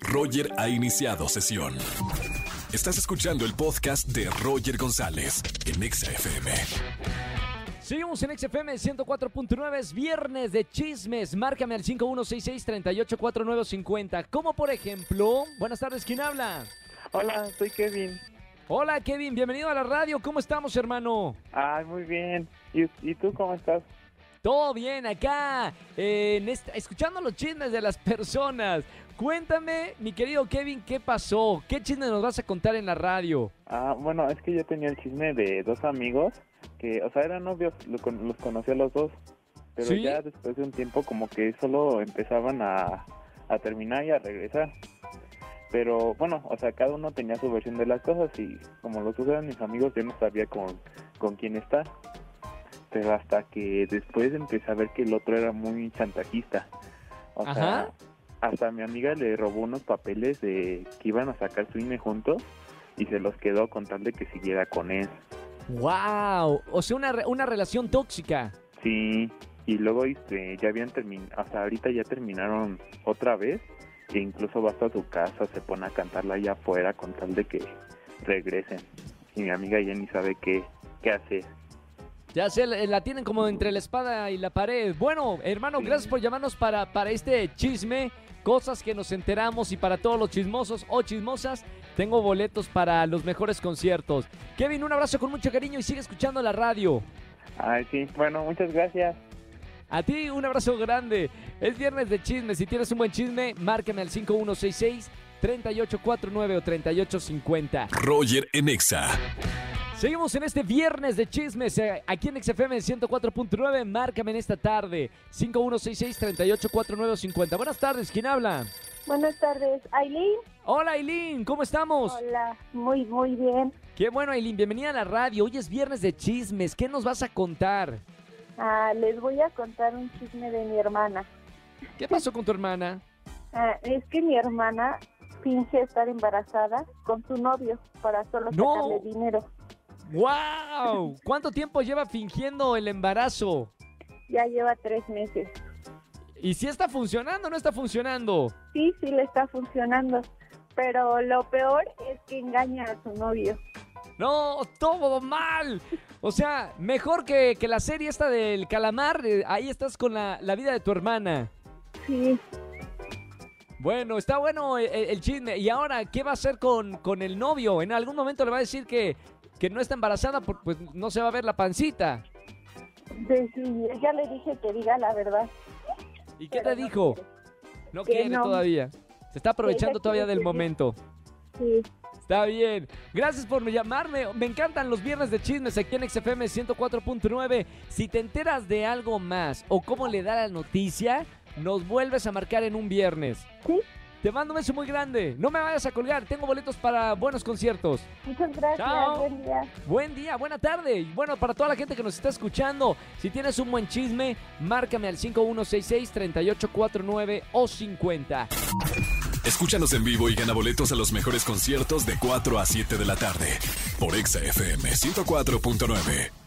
Roger ha iniciado sesión. Estás escuchando el podcast de Roger González en Exa FM. Seguimos en XFM 104.9, es viernes de chismes. Márcame al 5166-384950. Como por ejemplo, buenas tardes, ¿quién habla? Hola, soy Kevin. Hola Kevin, bienvenido a la radio. ¿Cómo estamos, hermano? Ay, muy bien. ¿Y, y tú cómo estás? Todo bien acá, eh, en esta- escuchando los chismes de las personas. Cuéntame, mi querido Kevin, ¿qué pasó? ¿Qué chisme nos vas a contar en la radio? Ah, bueno, es que yo tenía el chisme de dos amigos que, o sea, eran novios, lo con- los conocí a los dos, pero ¿Sí? ya después de un tiempo como que solo empezaban a, a terminar y a regresar. Pero bueno, o sea, cada uno tenía su versión de las cosas y como los dos eran mis amigos, yo no sabía con, con quién estar. Pero hasta que después empecé a ver que el otro era muy chantajista. O Ajá. sea, hasta mi amiga le robó unos papeles de que iban a sacar su INE juntos y se los quedó con tal de que siguiera con él. ¡Wow! O sea, una, re- una relación tóxica. Sí, y luego este, ya habían terminado, hasta ahorita ya terminaron otra vez e incluso va hasta su casa, se pone a cantarla allá afuera con tal de que regresen. Y mi amiga ya ni sabe qué, qué hacer. Ya sé, la tienen como entre la espada y la pared. Bueno, hermano, gracias por llamarnos para, para este chisme. Cosas que nos enteramos y para todos los chismosos o chismosas, tengo boletos para los mejores conciertos. Kevin, un abrazo con mucho cariño y sigue escuchando la radio. Ay, sí, bueno, muchas gracias. A ti un abrazo grande. Es viernes de chisme. Si tienes un buen chisme, márcame al 5166-3849 o 3850. Roger en Exa. Seguimos en este viernes de chismes eh, aquí en XFM 104.9. Márcame en esta tarde. 5166-384950. Buenas tardes, ¿quién habla? Buenas tardes, Aileen. Hola, Aileen, ¿cómo estamos? Hola, muy, muy bien. Qué bueno, Aileen, bienvenida a la radio. Hoy es viernes de chismes. ¿Qué nos vas a contar? Ah, les voy a contar un chisme de mi hermana. ¿Qué pasó con tu hermana? Ah, es que mi hermana finge estar embarazada con su novio para solo No. sacarle dinero. ¡Wow! ¿Cuánto tiempo lleva fingiendo el embarazo? Ya lleva tres meses. ¿Y si está funcionando o no está funcionando? Sí, sí le está funcionando. Pero lo peor es que engaña a su novio. No, todo mal. O sea, mejor que, que la serie esta del calamar. eh, Ahí estás con la, la vida de tu hermana. Sí, Bueno, está bueno el, el chisme. ¿Y ahora qué va a hacer con, con el novio? En algún momento le va a decir que, que no está embarazada, pues no se va a ver la pancita. sí, sí, ya le dije que diga la verdad. ¿Y qué Pero te no dijo? quiere. No quiere no. todavía. Se está aprovechando todavía del momento. Sí, Está bien. Gracias por llamarme. Me encantan los viernes de chismes aquí en XFM 104.9. Si te enteras de algo más o cómo le da la noticia, nos vuelves a marcar en un viernes. sí. Te mando un beso muy grande. No me vayas a colgar. Tengo boletos para buenos conciertos. Muchas gracias. Chao. Buen día. Buen día, buena tarde. Y bueno, para toda la gente que nos está escuchando, si tienes un buen chisme, márcame al 5166-3849 o 50. Escúchanos en vivo y gana boletos a los mejores conciertos de 4 a 7 de la tarde por Exa FM 104.9.